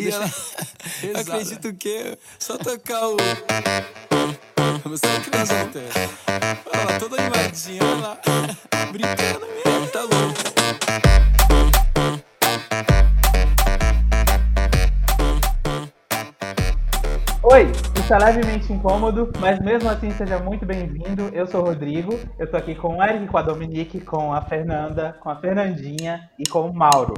E ela acredita o quê? Só tocar o. Você é criança Olha lá, toda animadinha, olha lá. Brincando mesmo, tá louco. Oi, está levemente incômodo, mas mesmo assim seja muito bem-vindo. Eu sou o Rodrigo, eu tô aqui com o Eric, com a Dominique, com a Fernanda, com a Fernandinha e com o Mauro.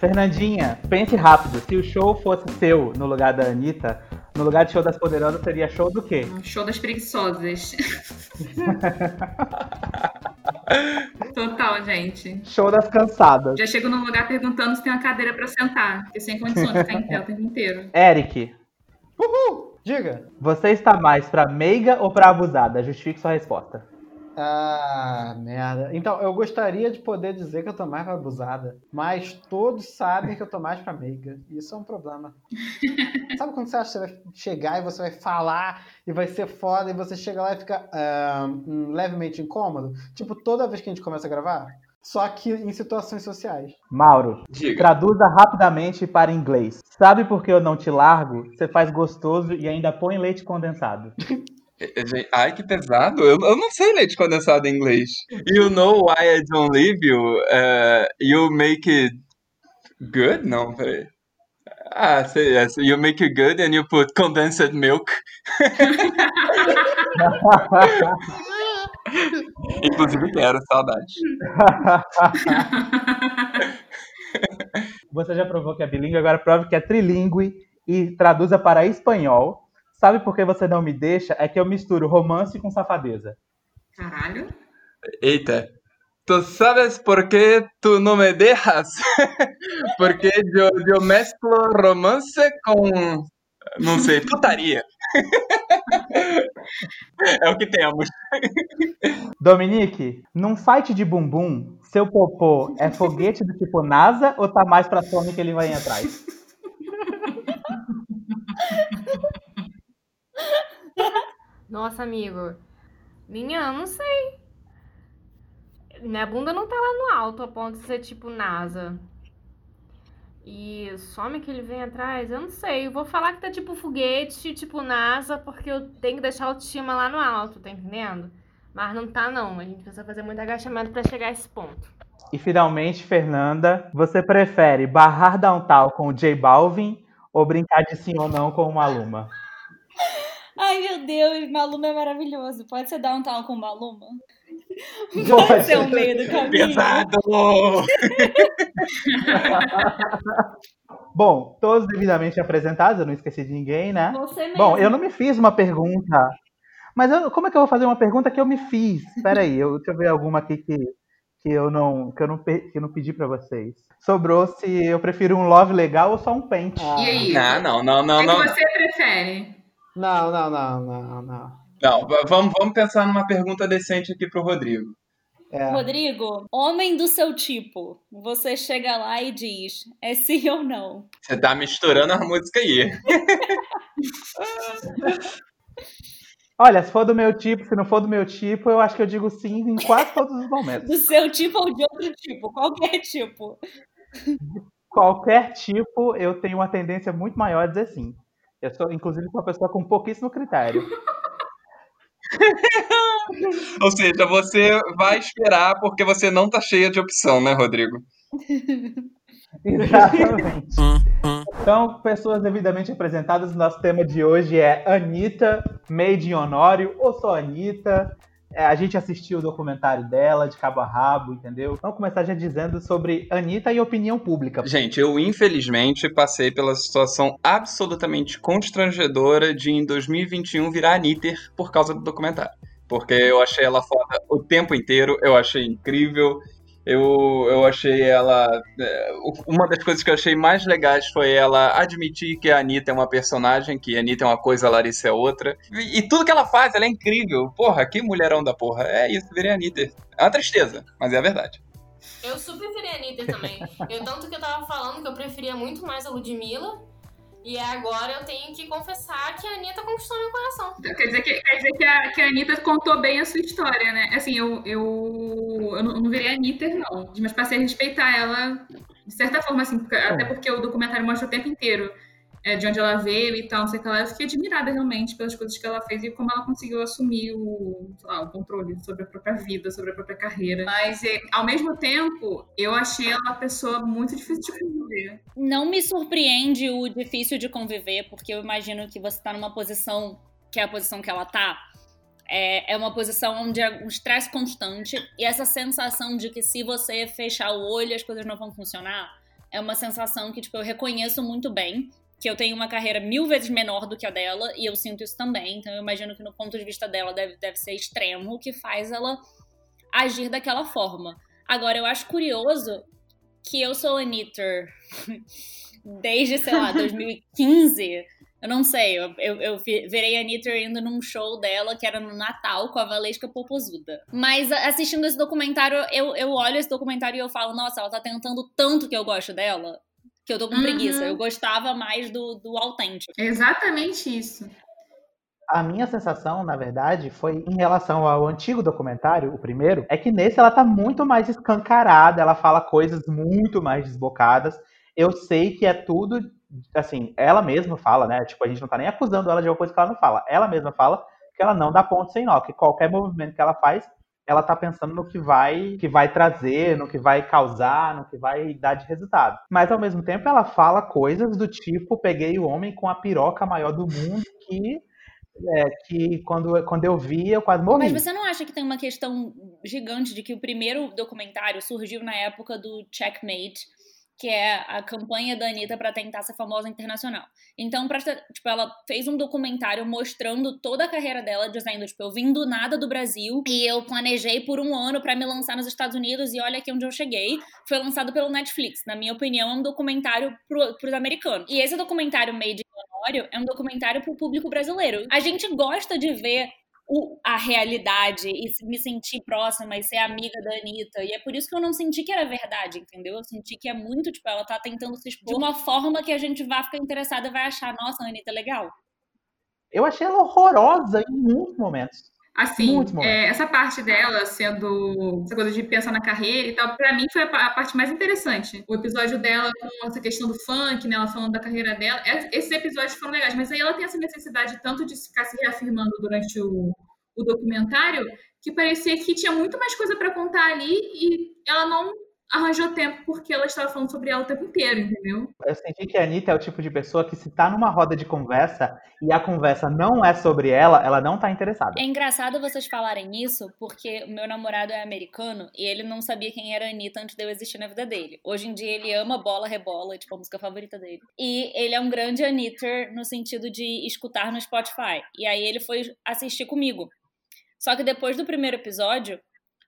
Fernandinha, pense rápido. Se o show fosse seu no lugar da Anitta, no lugar de show das poderosas, seria show do quê? Um show das preguiçosas. Total, gente. Show das cansadas. Já chego num lugar perguntando se tem uma cadeira para sentar, porque sem condições de ficar em pé o tempo inteiro. Eric. Uhul! Diga. Você está mais pra meiga ou pra abusada? Justifique sua resposta. Ah, merda. Então, eu gostaria de poder dizer que eu tô mais pra abusada, mas todos sabem que eu tô mais pra meiga. Isso é um problema. Sabe quando você acha que você vai chegar e você vai falar e vai ser foda e você chega lá e fica uh, levemente incômodo? Tipo, toda vez que a gente começa a gravar? Só que em situações sociais. Mauro, Diga. traduza rapidamente para inglês. Sabe por que eu não te largo? Você faz gostoso e ainda põe leite condensado. Ai, que pesado. Eu, eu não sei leite condensado em inglês. You know why I don't leave you? Uh, you make it good? Não, peraí. Ah, say yes. You make it good and you put condensed milk. Inclusive quero, saudade. Você já provou que é bilíngue, agora prove que é trilingue e traduza para espanhol. Sabe por que você não me deixa? É que eu misturo romance com safadeza. Caralho. Eita. Tu sabes por que tu não me dejas? Porque eu, eu mesclo romance com, não sei, putaria. É o que temos. Dominique, num fight de bumbum, seu popô é foguete do tipo NASA ou tá mais pra Sony que ele vai atrás? Nossa, amigo. Minha, não sei. Minha bunda não tá lá no alto a ponto de ser tipo NASA. E some que ele vem atrás, eu não sei. Eu vou falar que tá tipo foguete, tipo NASA, porque eu tenho que deixar a autoestima lá no alto, tá entendendo? Mas não tá, não. A gente precisa fazer muito agachamento pra chegar a esse ponto. E finalmente, Fernanda, você prefere barrar downtown com o J Balvin ou brincar de sim ou não com o Maluma? Ai, meu Deus, Maluma é maravilhoso. Pode ser downtown com Maluma? Pode. Pode ser o meio do caminho. Pesado! Bom, todos devidamente apresentados, eu não esqueci de ninguém, né? Você mesmo. Bom, eu não me fiz uma pergunta. Mas eu- como é que eu vou fazer uma pergunta que eu me fiz? Espera aí, eu, deixa eu ver alguma aqui que, que eu não que eu não, que eu não pedi pra vocês. Sobrou se eu prefiro um love legal ou só um pente. Ah, E aí? Não, não, não, O não, que, não. que você prefere? Não, não, não, não, não. Não, va- vamos, vamos pensar numa pergunta decente aqui pro Rodrigo. É. Rodrigo, homem do seu tipo, você chega lá e diz, é sim ou não? Você tá misturando a música aí. Olha, se for do meu tipo, se não for do meu tipo, eu acho que eu digo sim em quase todos os momentos. Do seu tipo ou de outro tipo, qualquer tipo. Qualquer tipo, eu tenho uma tendência muito maior a dizer sim. Eu sou, inclusive, uma pessoa com pouquíssimo critério. Ou seja, você vai esperar porque você não tá cheia de opção, né, Rodrigo? Exatamente. Então, pessoas devidamente apresentadas, nosso tema de hoje é Anitta, Made in Honório, ou só Anitta. É, a gente assistiu o documentário dela, de cabo a rabo, entendeu? Vamos começar já dizendo sobre Anitta e opinião pública. Gente, eu infelizmente passei pela situação absolutamente constrangedora de em 2021 virar Anitter por causa do documentário. Porque eu achei ela foda o tempo inteiro, eu achei incrível. Eu, eu achei ela. é, Uma das coisas que eu achei mais legais foi ela admitir que a Anitta é uma personagem, que a Anitta é uma coisa, a Larissa é outra. E, e tudo que ela faz, ela é incrível. Porra, que mulherão da porra. É isso, virei a Anitta. É uma tristeza, mas é a verdade. Eu super preferia a Anitta também. Eu, tanto que eu tava falando que eu preferia muito mais a Ludmilla. E agora eu tenho que confessar que a Anitta conquistou meu coração. Quer dizer que, quer dizer que, a, que a Anitta contou bem a sua história, né? Assim, eu, eu, eu não, não virei a Anitta, não. Mas passei a respeitar ela de certa forma, assim, porque, até porque o documentário mostra o tempo inteiro é, de onde ela veio e tal, não sei o que lá. Eu fiquei admirada realmente pelas coisas que ela fez e como ela conseguiu assumir o, lá, o controle sobre a própria vida, sobre a própria carreira. Mas, é, ao mesmo tempo, eu achei ela uma pessoa muito difícil de conviver. Não me surpreende o difícil de conviver, porque eu imagino que você tá numa posição que é a posição que ela tá. É, é uma posição onde é um estresse constante e essa sensação de que se você fechar o olho as coisas não vão funcionar é uma sensação que tipo, eu reconheço muito bem que eu tenho uma carreira mil vezes menor do que a dela, e eu sinto isso também. Então eu imagino que no ponto de vista dela deve, deve ser extremo, o que faz ela agir daquela forma. Agora, eu acho curioso que eu sou Anitta desde, sei lá, 2015. Eu não sei, eu, eu, eu verei a Anitta indo num show dela que era no Natal com a Valesca Popozuda. Mas assistindo esse documentário, eu, eu olho esse documentário e eu falo, nossa, ela tá tentando tanto que eu gosto dela que eu tô com uhum. preguiça. Eu gostava mais do, do autêntico. Exatamente isso. A minha sensação, na verdade, foi em relação ao antigo documentário, o primeiro, é que nesse ela tá muito mais escancarada, ela fala coisas muito mais desbocadas. Eu sei que é tudo, assim, ela mesma fala, né? Tipo, a gente não tá nem acusando ela de alguma coisa que ela não fala. Ela mesma fala que ela não dá ponto sem nó, que qualquer movimento que ela faz, ela está pensando no que vai, que vai trazer, no que vai causar, no que vai dar de resultado. Mas ao mesmo tempo ela fala coisas do tipo: peguei o homem com a piroca maior do mundo que é, que quando, quando eu vi, eu quase morri. Mas você não acha que tem uma questão gigante de que o primeiro documentário surgiu na época do Checkmate, que é a campanha da Anitta para tentar ser famosa internacional. Então, pra, tipo, ela fez um documentário mostrando toda a carreira dela, dizendo, tipo, eu vim do nada do Brasil e eu planejei por um ano para me lançar nos Estados Unidos e olha aqui onde eu cheguei. Foi lançado pelo Netflix. Na minha opinião, é um documentário pro, pros americanos. E esse documentário Made in Honório é um documentário pro público brasileiro. A gente gosta de ver o, a realidade e me sentir próxima e ser amiga da Anitta. E é por isso que eu não senti que era verdade, entendeu? Eu senti que é muito, tipo, ela tá tentando se expor de uma forma que a gente vai ficar interessada vai achar, nossa, a Anitta é legal. Eu achei ela horrorosa em muitos momentos. Assim, é, essa parte dela sendo essa coisa de pensar na carreira e tal, pra mim foi a, a, parte mais interessante. O episódio dela com essa questão do funk, né? Ela falando da carreira dela. É, esses episódios foram legais, mas aí ela tem essa necessidade tanto de ficar se reafirmando durante o, o documentário que parecia que tinha muito mais coisa para contar ali e ela não arranjou tempo porque ela estava falando sobre ela o tempo inteiro, entendeu? Eu senti que a Anitta é o tipo de pessoa que se tá numa roda de conversa e a conversa não é sobre ela, ela não tá interessada. É engraçado vocês falarem isso porque o meu namorado é americano e ele não sabia quem era a Anitta antes de eu existir na vida dele. Hoje em dia ele ama Bola Rebola, tipo a música favorita dele. E ele é um grande Anitta no sentido de escutar no Spotify. E aí ele foi assistir comigo. Só que depois do primeiro episódio,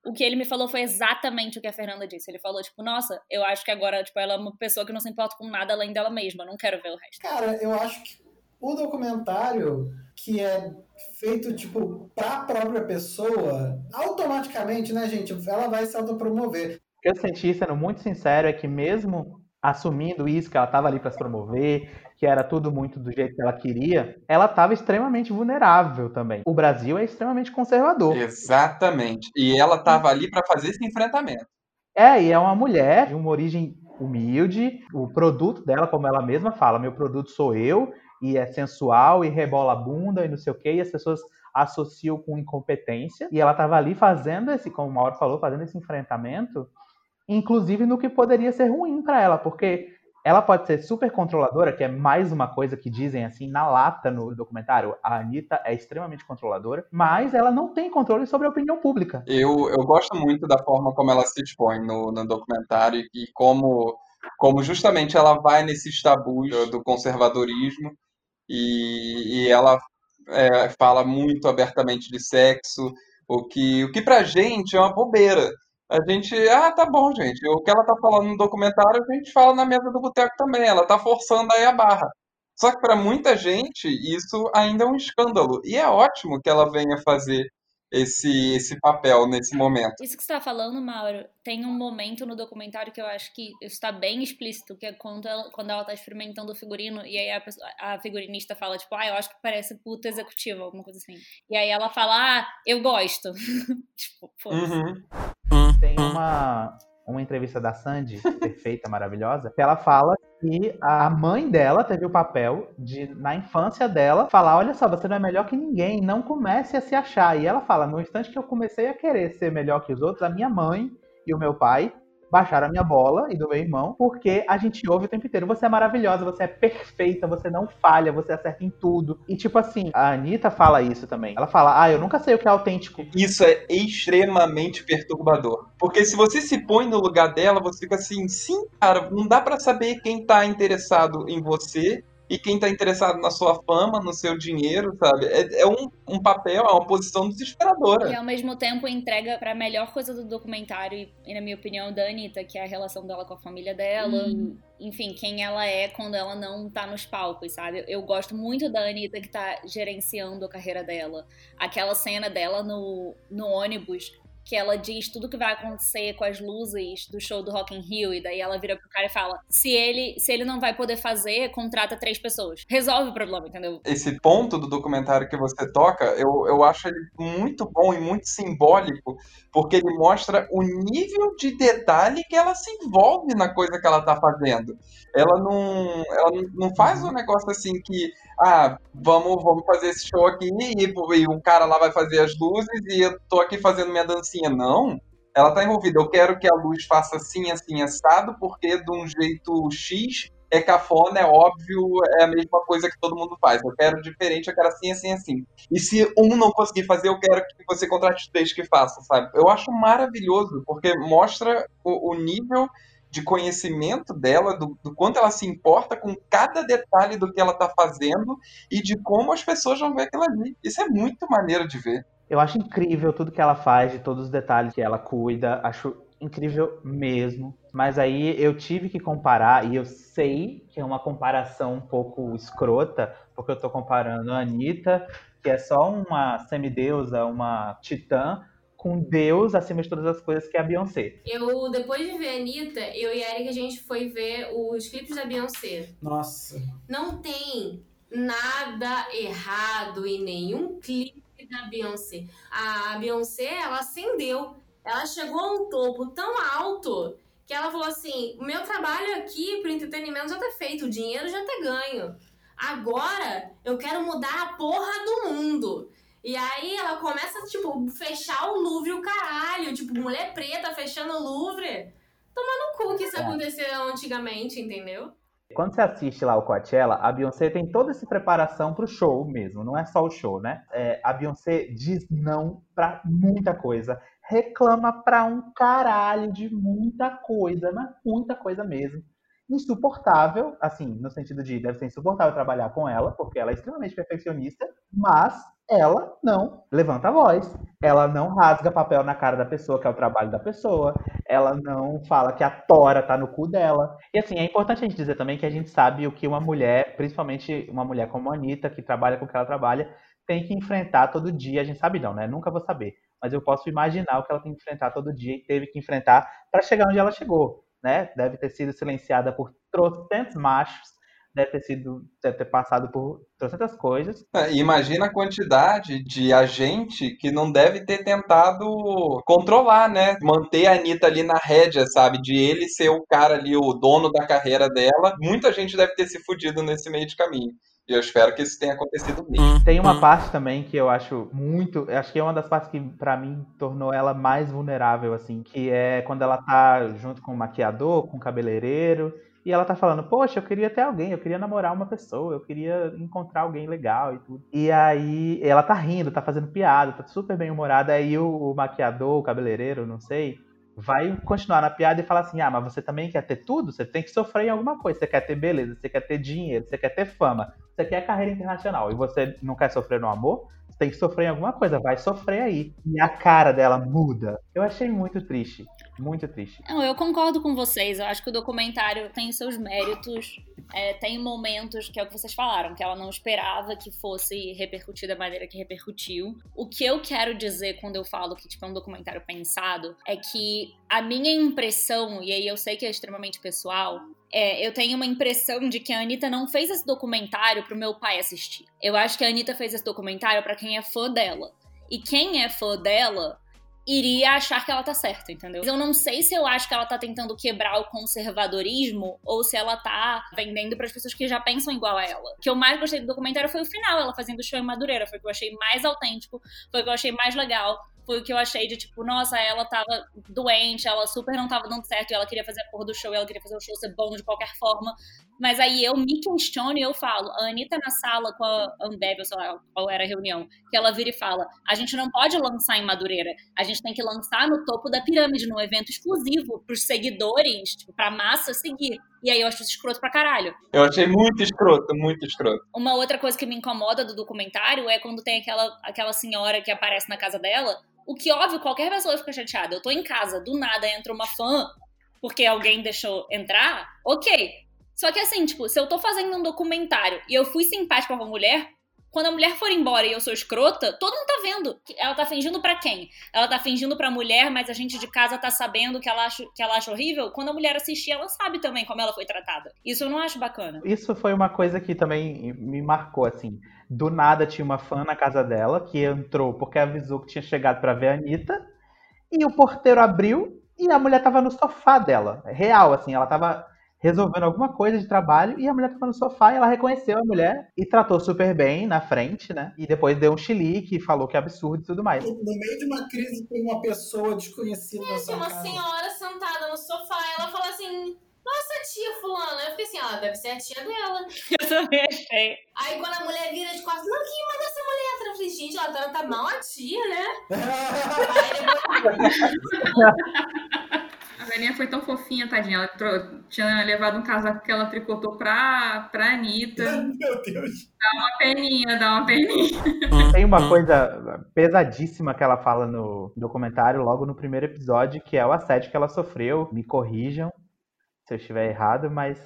o que ele me falou foi exatamente o que a Fernanda disse. Ele falou, tipo, nossa, eu acho que agora, tipo, ela é uma pessoa que não se importa com nada além dela mesma, não quero ver o resto. Cara, eu acho que o documentário que é feito, tipo, pra própria pessoa, automaticamente, né, gente, ela vai se autopromover. O que eu senti, sendo muito sincero, é que mesmo assumindo isso, que ela estava ali para se promover, que era tudo muito do jeito que ela queria, ela estava extremamente vulnerável também. O Brasil é extremamente conservador. Exatamente. E ela estava ali para fazer esse enfrentamento. É, e é uma mulher de uma origem humilde. O produto dela, como ela mesma fala, meu produto sou eu, e é sensual, e rebola a bunda, e não sei o quê, e as pessoas associam com incompetência. E ela estava ali fazendo esse, como o Mauro falou, fazendo esse enfrentamento, inclusive no que poderia ser ruim para ela, porque ela pode ser super controladora, que é mais uma coisa que dizem assim na lata no documentário. A Anitta é extremamente controladora, mas ela não tem controle sobre a opinião pública. Eu, eu gosto muito da forma como ela se expõe no, no documentário e como, como justamente ela vai nesses tabus do conservadorismo e, e ela é, fala muito abertamente de sexo, o que, o que pra gente é uma bobeira a gente, ah, tá bom, gente. O que ela tá falando no documentário, a gente fala na mesa do boteco também. Ela tá forçando aí a barra. Só que para muita gente, isso ainda é um escândalo. E é ótimo que ela venha fazer esse, esse papel nesse momento. Isso que você está falando, Mauro, tem um momento no documentário que eu acho que está bem explícito, que é quando ela, quando ela tá experimentando o figurino, e aí a, pessoa, a figurinista fala, tipo, ah, eu acho que parece puta executiva, alguma coisa assim. E aí ela fala, ah, eu gosto. tipo, Uhum. Tem uma, uma entrevista da Sandy, perfeita, maravilhosa, que ela fala que a mãe dela teve o papel de, na infância dela, falar: olha só, você não é melhor que ninguém, não comece a se achar. E ela fala: no instante que eu comecei a querer ser melhor que os outros, a minha mãe e o meu pai baixaram a minha bola e do meu irmão, porque a gente ouve o tempo inteiro. Você é maravilhosa, você é perfeita, você não falha, você acerta em tudo. E tipo assim, a Anitta fala isso também. Ela fala, ah, eu nunca sei o que é autêntico. Isso é extremamente perturbador. Porque se você se põe no lugar dela, você fica assim, sim, cara, não dá para saber quem tá interessado em você e quem tá interessado na sua fama, no seu dinheiro, sabe? É, é um, um, papel, é uma posição desesperadora. E ao mesmo tempo entrega pra melhor coisa do documentário, e, na minha opinião, da Anitta, que é a relação dela com a família dela, hum. enfim, quem ela é quando ela não tá nos palcos, sabe? Eu, eu gosto muito da Anitta que tá gerenciando a carreira dela. Aquela cena dela no, no ônibus que ela diz tudo que vai acontecer com as luzes do show do Rock in Rio e daí ela vira pro cara e fala: "Se ele, se ele não vai poder fazer, contrata três pessoas". Resolve o problema, entendeu? Esse ponto do documentário que você toca, eu, eu acho ele muito bom e muito simbólico, porque ele mostra o nível de detalhe que ela se envolve na coisa que ela tá fazendo. Ela não, ela não faz um negócio assim que ah, vamos, vamos fazer esse show aqui e, e um cara lá vai fazer as luzes e eu tô aqui fazendo minha dancinha. Não, ela tá envolvida. Eu quero que a luz faça assim, assim, assado, porque de um jeito X é cafona, é óbvio, é a mesma coisa que todo mundo faz. Eu quero diferente, eu quero assim, assim, assim. E se um não conseguir fazer, eu quero que você contrate três que façam, sabe? Eu acho maravilhoso, porque mostra o, o nível de conhecimento dela, do, do, quanto ela se importa com cada detalhe do que ela está fazendo e de como as pessoas vão ver aquilo ali. Isso é muito maneiro de ver. Eu acho incrível tudo que ela faz, de todos os detalhes que ela cuida. Acho incrível mesmo. Mas aí eu tive que comparar, e eu sei que é uma comparação um pouco escrota, porque eu estou comparando a Anitta, que é só uma semideusa, uma titã, com Deus acima de todas as coisas, que é a Beyoncé. Eu, depois de ver a Anitta, eu e a Erika, a gente foi ver os clipes da Beyoncé. Nossa. Não tem nada errado em nenhum clipe da Beyoncé. A Beyoncé, ela acendeu. Ela chegou a um topo tão alto que ela falou assim: o meu trabalho aqui pro entretenimento já tá feito, o dinheiro já tá ganho. Agora eu quero mudar a porra do mundo. E aí ela começa, tipo, fechar o Louvre o caralho. Tipo, mulher preta fechando o Louvre. Toma no cu que isso é. aconteceu antigamente, entendeu? Quando você assiste lá o Coachella, a Beyoncé tem toda essa preparação pro show mesmo, não é só o show, né? É, a Beyoncé diz não pra muita coisa, reclama pra um caralho de muita coisa, mas muita coisa mesmo. Insuportável, assim, no sentido de deve ser insuportável trabalhar com ela, porque ela é extremamente perfeccionista, mas ela não levanta a voz, ela não rasga papel na cara da pessoa, que é o trabalho da pessoa, ela não fala que a tora tá no cu dela. E assim, é importante a gente dizer também que a gente sabe o que uma mulher, principalmente uma mulher como a Anitta, que trabalha com o que ela trabalha, tem que enfrentar todo dia. A gente sabe não, né? Nunca vou saber. Mas eu posso imaginar o que ela tem que enfrentar todo dia e teve que enfrentar para chegar onde ela chegou. Né? Deve ter sido silenciada por trocentos machos deve ter sido deve ter passado por tantas coisas. É, imagina a quantidade de agente que não deve ter tentado controlar, né? Manter a Anitta ali na rédea, sabe? De ele ser o cara ali, o dono da carreira dela. Muita gente deve ter se fudido nesse meio de caminho. E eu espero que isso tenha acontecido mesmo. Tem uma parte também que eu acho muito. Acho que é uma das partes que, para mim, tornou ela mais vulnerável, assim. Que é quando ela tá junto com o maquiador, com o cabeleireiro. E ela tá falando, poxa, eu queria ter alguém, eu queria namorar uma pessoa, eu queria encontrar alguém legal e tudo. E aí ela tá rindo, tá fazendo piada, tá super bem humorada. Aí o, o maquiador, o cabeleireiro, não sei, vai continuar na piada e falar assim: ah, mas você também quer ter tudo? Você tem que sofrer em alguma coisa. Você quer ter beleza, você quer ter dinheiro, você quer ter fama, você quer carreira internacional e você não quer sofrer no amor? Você tem que sofrer em alguma coisa, vai sofrer aí. E a cara dela muda. Eu achei muito triste. Muito triste. Não, eu concordo com vocês. Eu acho que o documentário tem seus méritos. É, tem momentos que é o que vocês falaram, que ela não esperava que fosse repercutir da maneira que repercutiu. O que eu quero dizer quando eu falo que tipo, é um documentário pensado é que a minha impressão, e aí eu sei que é extremamente pessoal, é, eu tenho uma impressão de que a Anitta não fez esse documentário pro meu pai assistir. Eu acho que a Anitta fez esse documentário para quem é fã dela. E quem é fã dela iria achar que ela tá certa, entendeu? Eu não sei se eu acho que ela tá tentando quebrar o conservadorismo ou se ela tá vendendo para as pessoas que já pensam igual a ela. O que eu mais gostei do documentário foi o final, ela fazendo show em Madureira, foi o que eu achei mais autêntico, foi o que eu achei mais legal foi o que eu achei de tipo, nossa, ela tava doente, ela super não tava dando certo, e ela queria fazer a porra do show, ela queria fazer o show ser bom de qualquer forma. Mas aí eu me questiono e eu falo, a Anitta na sala com a Ambev, ou sei lá qual era a reunião, que ela vira e fala, a gente não pode lançar em Madureira, a gente tem que lançar no topo da pirâmide, num evento exclusivo, pros seguidores, tipo, pra massa seguir. E aí eu acho isso escroto pra caralho. Eu achei muito escroto, muito escroto. Uma outra coisa que me incomoda do documentário é quando tem aquela, aquela senhora que aparece na casa dela, o que, óbvio, qualquer pessoa fica chateada. Eu tô em casa, do nada entra uma fã porque alguém deixou entrar, ok. Só que assim, tipo, se eu tô fazendo um documentário e eu fui simpática com a mulher, quando a mulher for embora e eu sou escrota, todo mundo tá vendo. Ela tá fingindo para quem? Ela tá fingindo pra mulher, mas a gente de casa tá sabendo que ela, acha, que ela acha horrível. Quando a mulher assistir, ela sabe também como ela foi tratada. Isso eu não acho bacana. Isso foi uma coisa que também me marcou, assim. Do nada tinha uma fã na casa dela que entrou porque avisou que tinha chegado para ver a Anitta. E o porteiro abriu e a mulher tava no sofá dela. Real, assim, ela tava resolvendo alguma coisa de trabalho e a mulher tava no sofá e ela reconheceu a mulher e tratou super bem na frente, né? E depois deu um chilique, falou que é absurdo e tudo mais. No meio de uma crise tem uma pessoa desconhecida É, na sua uma casa. senhora sentada no sofá, ela fala assim, nossa tia fulana. Eu fiquei assim, ela deve ser a tia dela. Eu também achei. Aí quando a mulher vira de costas, não, quem manda essa mulher atrás? Eu falei, gente, ela trata mal a tia, né? A velhinha foi tão fofinha, tadinha. Ela tro- tinha levado um casaco que ela tricotou pra, pra Anitta. Meu Deus. Dá uma peninha, dá uma peninha. Tem uma coisa pesadíssima que ela fala no documentário, logo no primeiro episódio, que é o assédio que ela sofreu. Me corrijam se eu estiver errado, mas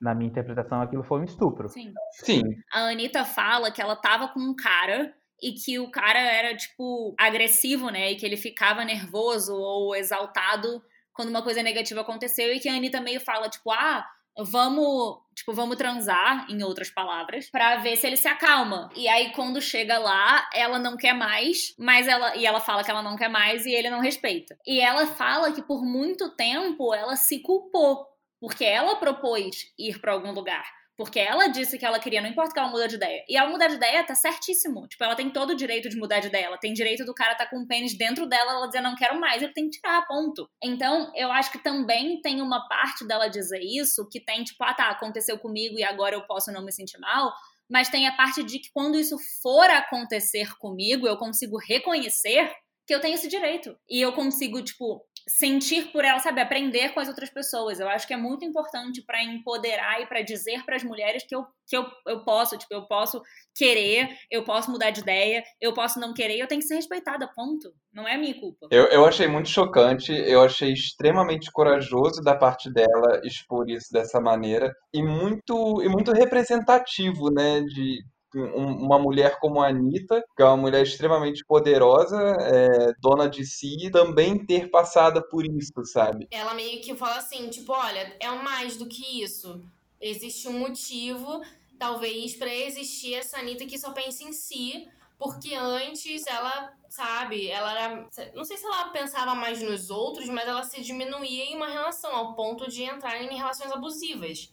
na minha interpretação aquilo foi um estupro. Sim. Sim. A Anitta fala que ela tava com um cara e que o cara era, tipo, agressivo, né? E que ele ficava nervoso ou exaltado quando uma coisa negativa aconteceu e que a Anitta meio fala, tipo, ah, vamos, tipo, vamos transar, em outras palavras, pra ver se ele se acalma. E aí, quando chega lá, ela não quer mais, mas ela. E ela fala que ela não quer mais e ele não respeita. E ela fala que por muito tempo ela se culpou. Porque ela propôs ir pra algum lugar. Porque ela disse que ela queria, não importa que ela muda de ideia. E ela mudar de ideia tá certíssimo. Tipo, ela tem todo o direito de mudar de ideia. Ela tem direito do cara tá com um pênis dentro dela, ela dizer não quero mais, ele tem que tirar, ponto. Então, eu acho que também tem uma parte dela dizer isso que tem, tipo, ah tá, aconteceu comigo e agora eu posso não me sentir mal. Mas tem a parte de que quando isso for acontecer comigo, eu consigo reconhecer que eu tenho esse direito. E eu consigo, tipo, sentir por ela, sabe, aprender com as outras pessoas. Eu acho que é muito importante para empoderar e para dizer para as mulheres que eu que eu, eu posso, tipo, eu posso querer, eu posso mudar de ideia, eu posso não querer, eu tenho que ser respeitada, ponto. Não é minha culpa. Eu, eu achei muito chocante, eu achei extremamente corajoso da parte dela expor isso dessa maneira e muito, e muito representativo, né, de uma mulher como a Anitta, que é uma mulher extremamente poderosa, é, dona de si, também ter passado por isso, sabe? ela meio que fala assim, tipo, olha, é mais do que isso. Existe um motivo, talvez, pra existir essa Anitta que só pensa em si, porque antes ela, sabe, ela era. Não sei se ela pensava mais nos outros, mas ela se diminuía em uma relação, ao ponto de entrar em relações abusivas.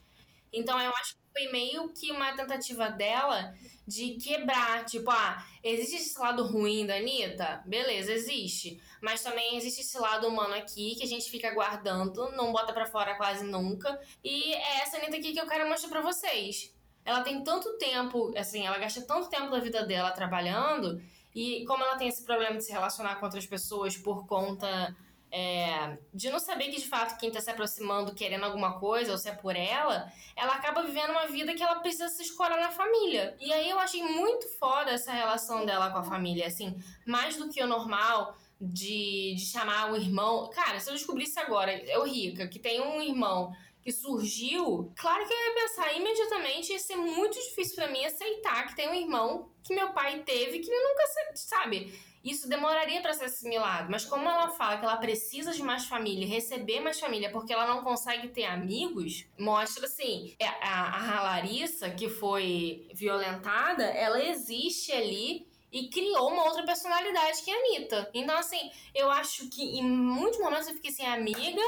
Então eu acho foi meio que uma tentativa dela de quebrar, tipo, ah, existe esse lado ruim da Anitta? Beleza, existe. Mas também existe esse lado humano aqui que a gente fica guardando, não bota pra fora quase nunca. E é essa Anitta aqui que eu quero mostrar pra vocês. Ela tem tanto tempo, assim, ela gasta tanto tempo da vida dela trabalhando, e como ela tem esse problema de se relacionar com outras pessoas por conta é, de não saber que de fato quem tá se aproximando querendo alguma coisa, ou se é por ela, ela acaba vivendo uma vida que ela precisa se escorar na família. E aí eu achei muito foda essa relação dela com a família, assim, mais do que o normal, de, de chamar o irmão. Cara, se eu descobrisse agora, eu rica, que tem um irmão que surgiu, claro que eu ia pensar imediatamente, ia ser muito difícil para mim aceitar que tem um irmão que meu pai teve que nunca, sabe? Isso demoraria para ser assimilado, mas como ela fala que ela precisa de mais família, receber mais família, porque ela não consegue ter amigos, mostra assim: é, a, a Larissa, que foi violentada, ela existe ali e criou uma outra personalidade que é a Anitta. Então, assim, eu acho que em muitos momentos eu fiquei assim, amiga,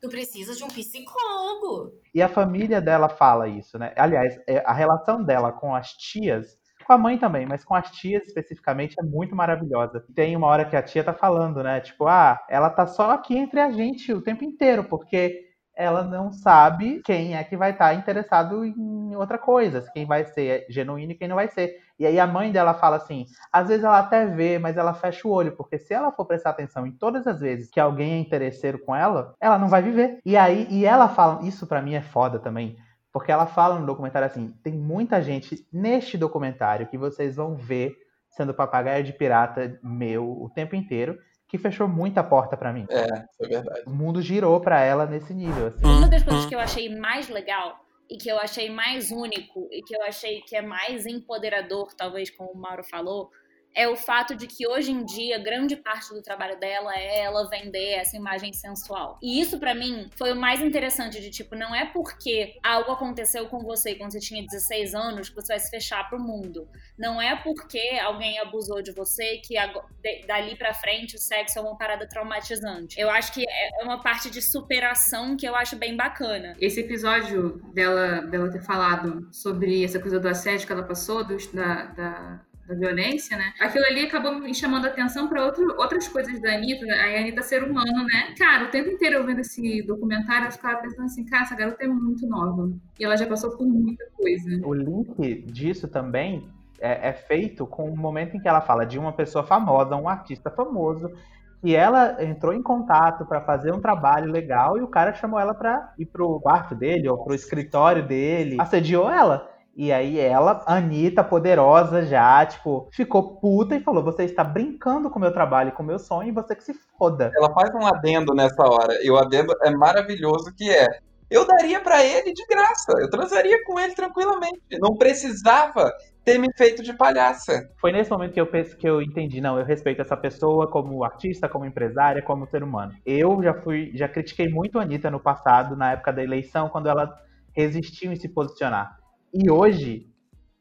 tu precisa de um psicólogo. E a família dela fala isso, né? Aliás, é, a relação dela com as tias, com a mãe também, mas com as tias especificamente é muito maravilhosa. Tem uma hora que a tia tá falando, né? Tipo, ah, ela tá só aqui entre a gente o tempo inteiro, porque ela não sabe quem é que vai estar tá interessado em outra coisa, quem vai ser genuíno e quem não vai ser. E aí a mãe dela fala assim: às vezes ela até vê, mas ela fecha o olho, porque se ela for prestar atenção em todas as vezes que alguém é interesseiro com ela, ela não vai viver. E aí, e ela fala, isso para mim é foda também, porque ela fala no documentário assim: tem muita gente neste documentário que vocês vão ver sendo papagaio de pirata meu o tempo inteiro que fechou muita porta para mim. É, é verdade. O mundo girou para ela nesse nível. Assim. Uma das coisas que eu achei mais legal e que eu achei mais único e que eu achei que é mais empoderador, talvez como o Mauro falou, é o fato de que hoje em dia grande parte do trabalho dela é ela vender essa imagem sensual. E isso para mim foi o mais interessante de tipo, não é porque algo aconteceu com você quando você tinha 16 anos que você vai se fechar pro mundo. Não é porque alguém abusou de você que dali para frente o sexo é uma parada traumatizante. Eu acho que é uma parte de superação que eu acho bem bacana. Esse episódio dela, dela ter falado sobre essa coisa do assédio que ela passou, do, da, da da violência, né? Aquilo ali acabou me chamando a atenção para outras coisas da Anitta, a Anitta ser humano, né? Cara, o tempo inteiro eu vendo esse documentário, eu ficava pensando assim, cara, essa garota é muito nova. E ela já passou por muita coisa. O link disso também é, é feito com o momento em que ela fala de uma pessoa famosa, um artista famoso, e ela entrou em contato para fazer um trabalho legal e o cara chamou ela para ir pro quarto dele ou pro escritório dele, assediou ela. E aí ela, Anitta, poderosa já, tipo, ficou puta e falou: Você está brincando com o meu trabalho e com o meu sonho e você que se foda. Ela faz um adendo nessa hora. E o adendo é maravilhoso que é. Eu daria para ele de graça. Eu transaria com ele tranquilamente. Não precisava ter me feito de palhaça. Foi nesse momento que eu penso que eu entendi, não, eu respeito essa pessoa como artista, como empresária, como ser humano. Eu já fui, já critiquei muito a Anitta no passado, na época da eleição, quando ela resistiu em se posicionar. E hoje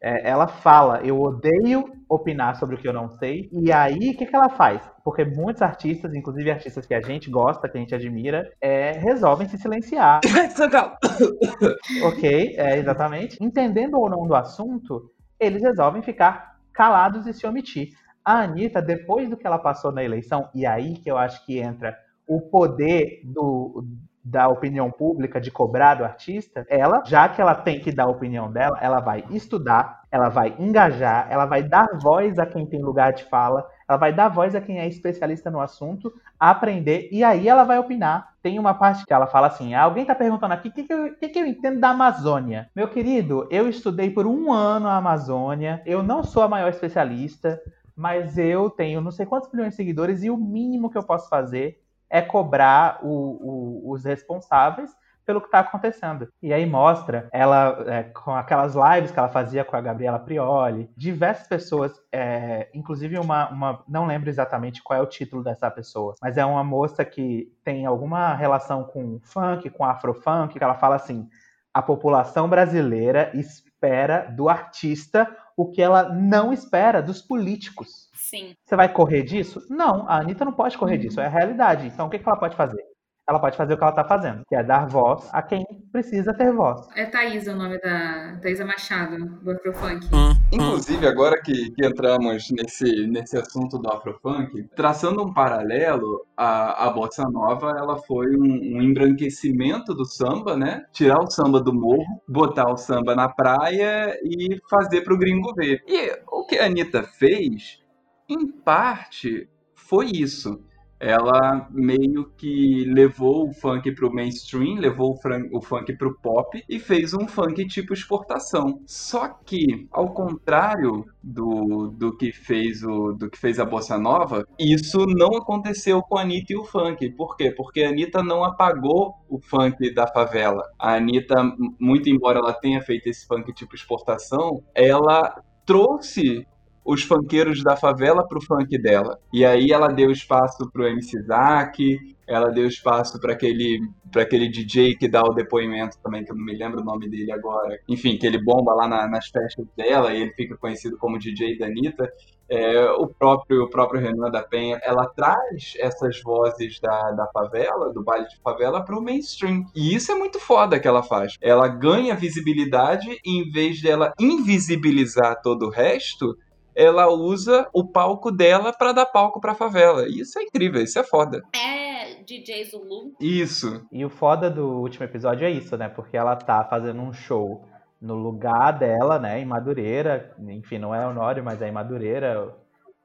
é, ela fala: eu odeio opinar sobre o que eu não sei. E aí, o que, que ela faz? Porque muitos artistas, inclusive artistas que a gente gosta, que a gente admira, é, resolvem se silenciar. ok, é, exatamente. Entendendo ou não do assunto, eles resolvem ficar calados e se omitir. A Anitta, depois do que ela passou na eleição, e aí que eu acho que entra o poder do, da opinião pública, de cobrar do artista, ela, já que ela tem que dar a opinião dela, ela vai estudar, ela vai engajar, ela vai dar voz a quem tem lugar de fala, ela vai dar voz a quem é especialista no assunto, aprender, e aí ela vai opinar. Tem uma parte que ela fala assim: ah, alguém tá perguntando aqui o que, que, que, que eu entendo da Amazônia. Meu querido, eu estudei por um ano a Amazônia, eu não sou a maior especialista, mas eu tenho não sei quantos milhões de seguidores e o mínimo que eu posso fazer é cobrar o, o, os responsáveis pelo que está acontecendo. E aí mostra ela é, com aquelas lives que ela fazia com a Gabriela Prioli, diversas pessoas, é, inclusive uma, uma, não lembro exatamente qual é o título dessa pessoa, mas é uma moça que tem alguma relação com funk, com afrofunk, que ela fala assim: a população brasileira espera do artista o que ela não espera dos políticos. Sim. Você vai correr disso? Não, a Anitta não pode correr disso, é a realidade. Então o que, que ela pode fazer? Ela pode fazer o que ela está fazendo, que é dar voz a quem precisa ter voz. É Thaisa o nome da Thaisa Machado, do Afrofunk. Inclusive, agora que, que, entramos nesse, nesse assunto do Afrofunk, traçando um paralelo, a, a Bossa Nova ela foi um, um embranquecimento do samba, né? Tirar o samba do morro, botar o samba na praia e fazer para o gringo ver. E o que a Anitta fez em parte, foi isso. ela meio que levou o funk pro mainstream, levou o, o funk pro pop e fez um funk tipo exportação. Só que, ao contrário do, do que fez o do que fez a bossa nova, isso não aconteceu com a Anitta e o funk. Por quê? Porque a Anitta não apagou o funk da favela. A Anitta, muito embora ela tenha feito esse funk tipo exportação, ela trouxe os funkeiros da favela pro funk dela. E aí ela deu espaço pro MC Zack, ela deu espaço para aquele para aquele DJ que dá o depoimento também, que eu não me lembro o nome dele agora. Enfim, que ele bomba lá na, nas festas dela e ele fica conhecido como DJ da Anitta. É, o próprio o próprio Renan da Penha, ela traz essas vozes da, da favela, do baile de favela, para o mainstream. E isso é muito foda que ela faz. Ela ganha visibilidade e em vez dela invisibilizar todo o resto, ela usa o palco dela para dar palco pra favela. Isso é incrível, isso é foda. É DJ Zulu. Isso. E o foda do último episódio é isso, né? Porque ela tá fazendo um show no lugar dela, né? Em Madureira. Enfim, não é Honório, mas é em Madureira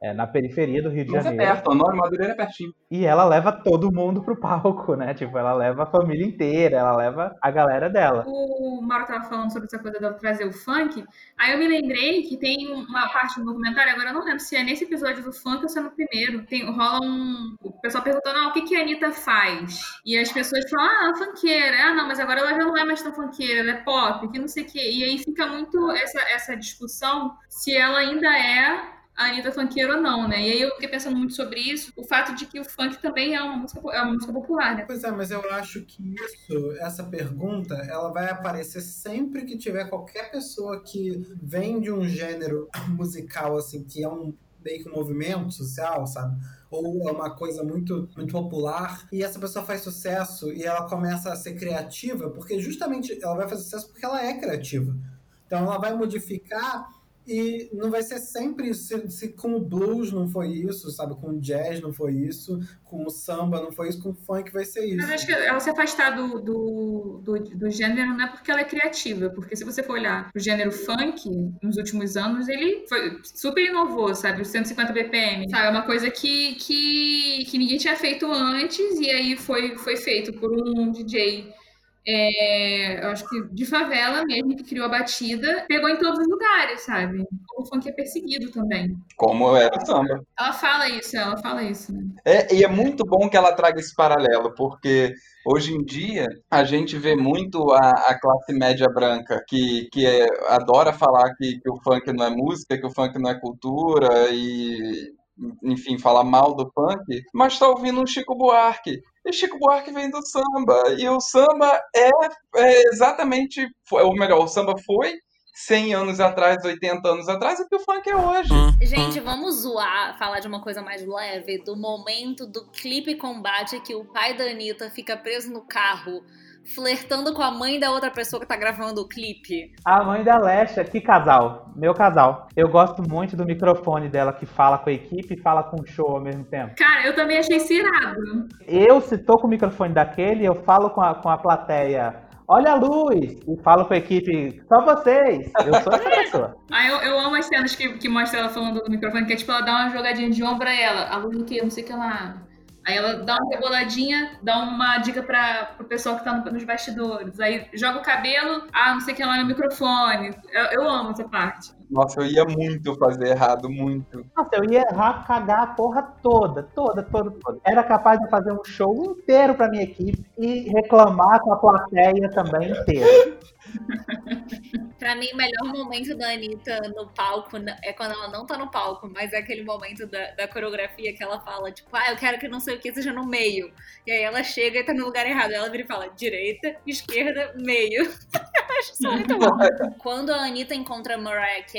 é, na periferia do Rio de Mas é Janeiro. perto, Honório Madureira é pertinho. E ela leva todo mundo pro palco, né? Tipo, ela leva a família inteira, ela leva a galera dela. O Mauro tava falando sobre essa coisa dela trazer o funk. Aí eu me lembrei que tem uma parte do documentário, agora eu não lembro se é nesse episódio do funk ou se é no primeiro. Tem, rola um. O pessoal perguntando, ah, o que, que a Anitta faz? E as pessoas falam, ah, ela é funkeira. Ah, não, mas agora ela já não é mais tão funkeira, ela é pop, que não sei o quê. E aí fica muito essa, essa discussão se ela ainda é a Anitta funkeira ou não, né? E aí eu fiquei pensando muito sobre isso, o fato de que o funk também é uma música, é uma música popular, né? Pois é, mas eu acho que isso, essa pergunta, ela vai aparecer sempre que tiver qualquer pessoa que vem de um gênero musical, assim, que é um meio que um movimento social, sabe? Ou é uma coisa muito, muito popular, e essa pessoa faz sucesso e ela começa a ser criativa, porque justamente ela vai fazer sucesso porque ela é criativa. Então ela vai modificar e não vai ser sempre se, se com o blues não foi isso, sabe? Com o jazz não foi isso, com o samba não foi isso, com o funk vai ser isso. Mas acho que ela se afastar do, do, do, do gênero não é porque ela é criativa, porque se você for olhar o gênero funk, nos últimos anos, ele foi, super inovou, sabe? Os 150 BPM, sabe? É uma coisa que, que, que ninguém tinha feito antes e aí foi, foi feito por um DJ é, eu acho que de favela mesmo, que criou a batida, pegou em todos os lugares, sabe? O funk é perseguido também. Como era o samba. Ela fala isso, ela fala isso, né? É, e é muito bom que ela traga esse paralelo, porque hoje em dia a gente vê muito a, a classe média branca que, que é, adora falar que, que o funk não é música, que o funk não é cultura e enfim, falar mal do funk, mas tá ouvindo um Chico Buarque. E Chico Buarque vem do samba. E o samba é, é exatamente, ou melhor, o samba foi 100 anos atrás, 80 anos atrás, o que o funk é hoje. Gente, vamos zoar, falar de uma coisa mais leve, do momento do clipe combate que o pai da Anitta fica preso no carro flertando com a mãe da outra pessoa que tá gravando o clipe. A mãe da Lesha, que casal. Meu casal. Eu gosto muito do microfone dela que fala com a equipe e fala com o show ao mesmo tempo. Cara, eu também achei cirado. Eu, se tô com o microfone daquele, eu falo com a, com a plateia. Olha a luz! E falo com a equipe, só vocês! Eu sou essa pessoa. Ah, eu, eu amo as cenas que, que mostra ela falando do microfone, que é tipo, ela dá uma jogadinha de ombro a ela. A luz do quê? Não sei o que lá. Aí ela dá uma reboladinha, dá uma dica para pro pessoal que tá no, nos bastidores. Aí joga o cabelo, ah, não sei o que lá no microfone. Eu, eu amo essa parte. Nossa, eu ia muito fazer errado, muito. Nossa, eu ia errar, cagar a porra toda, toda, toda, toda. Era capaz de fazer um show inteiro pra minha equipe e reclamar com a plateia também inteira. pra mim, o melhor momento da Anitta no palco é quando ela não tá no palco, mas é aquele momento da, da coreografia que ela fala, tipo, ah, eu quero que não sei o que seja no meio. E aí ela chega e tá no lugar errado. Ela vira e fala, direita, esquerda, meio. eu acho isso muito bom. quando a Anitta encontra a Mariah Carey,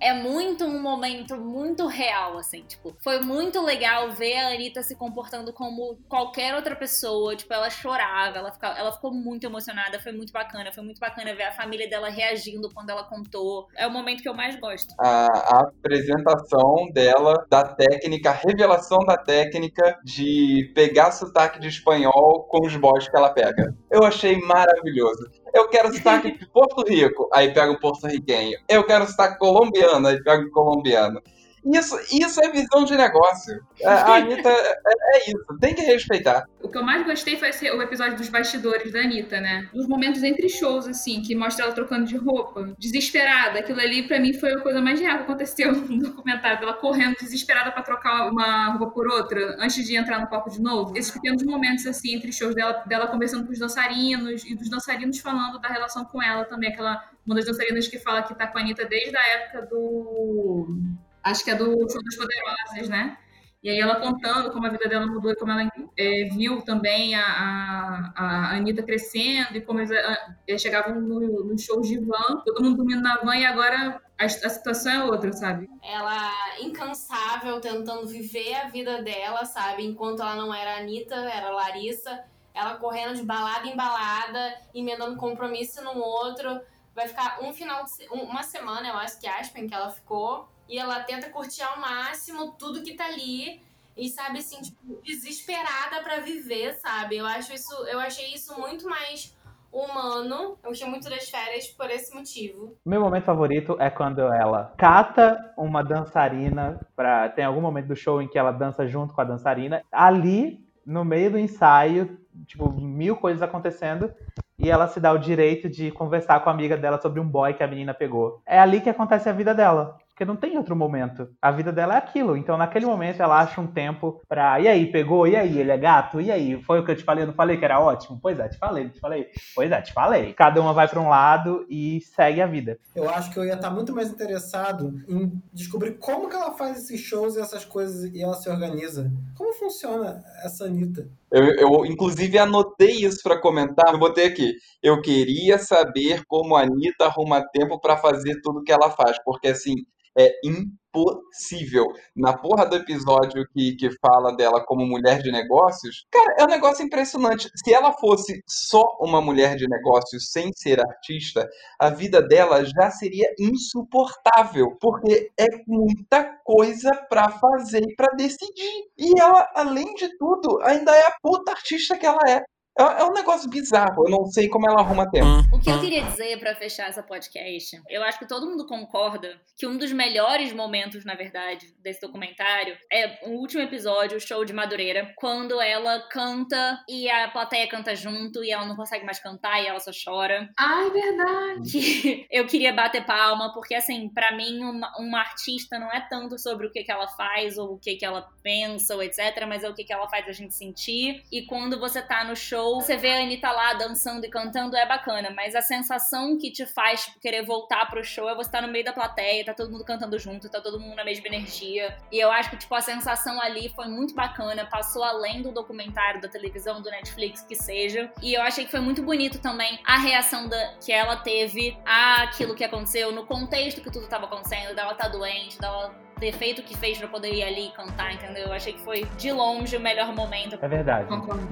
é muito um momento muito real, assim, tipo, foi muito legal ver a Anitta se comportando como qualquer outra pessoa, tipo, ela chorava, ela, ela ficou muito emocionada, foi muito bacana, foi muito bacana ver a família dela reagindo quando ela contou. É o momento que eu mais gosto. A, a apresentação dela, da técnica, a revelação da técnica de pegar sotaque de espanhol com os boys que ela pega. Eu achei maravilhoso. Eu quero sotaque de Porto Rico, aí pega o porto-riquenho. Eu quero sotaque colombiano, aí pega o colombiano. Isso, isso é visão de negócio. A Anitta é, é, isso, tem que respeitar. O que eu mais gostei foi esse, o episódio dos bastidores da Anitta, né? Os momentos entre shows, assim, que mostra ela trocando de roupa, desesperada. Aquilo ali, pra mim, foi a coisa mais real que aconteceu no documentário. Ela correndo desesperada para trocar uma roupa por outra antes de entrar no palco de novo. Esses pequenos momentos, assim, entre shows dela, dela conversando com os dançarinos e dos dançarinos falando da relação com ela também. Aquela, uma das dançarinas que fala que tá com a Anitta desde a época do acho que é do Show das Poderosas, né? E aí ela contando como a vida dela mudou e como ela é, viu também a, a, a Anitta crescendo e como eles, a, eles chegavam no, no show de van, todo mundo dormindo na van e agora a, a, situação é outra, sabe? Ela incansável, tentando viver a vida dela, sabe? Enquanto ela não era Anitta, era Larissa, ela correndo de balada em balada, emendando compromisso num outro. Vai ficar um final de, uma semana, eu acho que Aspen, que ela ficou e ela tenta curtir ao máximo tudo que tá ali e sabe assim, tipo, desesperada para viver, sabe? Eu acho isso, eu achei isso muito mais humano. Eu gostei muito das férias por esse motivo. Meu momento favorito é quando ela cata uma dançarina para tem algum momento do show em que ela dança junto com a dançarina. Ali, no meio do ensaio, tipo, mil coisas acontecendo, e ela se dá o direito de conversar com a amiga dela sobre um boy que a menina pegou. É ali que acontece a vida dela. Porque não tem outro momento. A vida dela é aquilo. Então, naquele momento, ela acha um tempo pra. E aí, pegou? E aí, ele é gato? E aí? Foi o que eu te falei? Eu não falei que era ótimo? Pois é, te falei, te falei. Pois é, te falei. Cada uma vai para um lado e segue a vida. Eu acho que eu ia estar muito mais interessado em descobrir como que ela faz esses shows e essas coisas e ela se organiza. Como funciona essa Anitta? Eu, eu, inclusive, anotei isso para comentar. Eu botei aqui. Eu queria saber como a Anitta arruma tempo para fazer tudo que ela faz. Porque, assim, é impossível. Na porra do episódio que, que fala dela como mulher de negócios, cara, é um negócio impressionante. Se ela fosse só uma mulher de negócios sem ser artista, a vida dela já seria insuportável, porque é muita coisa para fazer e para decidir. E ela, além de tudo, ainda é a puta artista que ela é. É, é um negócio bizarro, eu não sei como ela arruma tempo. O que eu queria dizer para fechar essa podcast, eu acho que todo mundo concorda que um dos melhores momentos, na verdade, desse documentário é o último episódio, o show de Madureira, quando ela canta e a plateia canta junto e ela não consegue mais cantar e ela só chora. Ai, verdade! Que eu queria bater palma, porque assim, para mim, uma, uma, artista não é tanto sobre o que, que ela faz ou o que, que ela pensa ou etc, mas é o que, que ela faz a gente sentir. E quando você tá no show, show, você vê a Anitta lá dançando e cantando, é bacana, mas a sensação que te faz tipo, querer voltar pro show é você estar tá no meio da plateia, tá todo mundo cantando junto, tá todo mundo na mesma energia. E eu acho que, tipo, a sensação ali foi muito bacana, passou além do documentário da televisão, do Netflix, que seja. E eu achei que foi muito bonito também a reação da, que ela teve àquilo que aconteceu, no contexto que tudo tava acontecendo, dela tá doente, dela ter feito o que fez pra poder ir ali e cantar, entendeu? Eu achei que foi de longe o melhor momento. É verdade.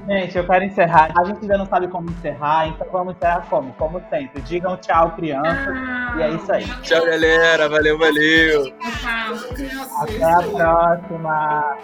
Gente, eu quero encerrar. A gente ainda não sabe como encerrar, então vamos encerrar como? Como sempre. Digam tchau, criança. Ah, e é isso aí. Tchau, galera. Valeu, valeu. Tchau. Até a próxima.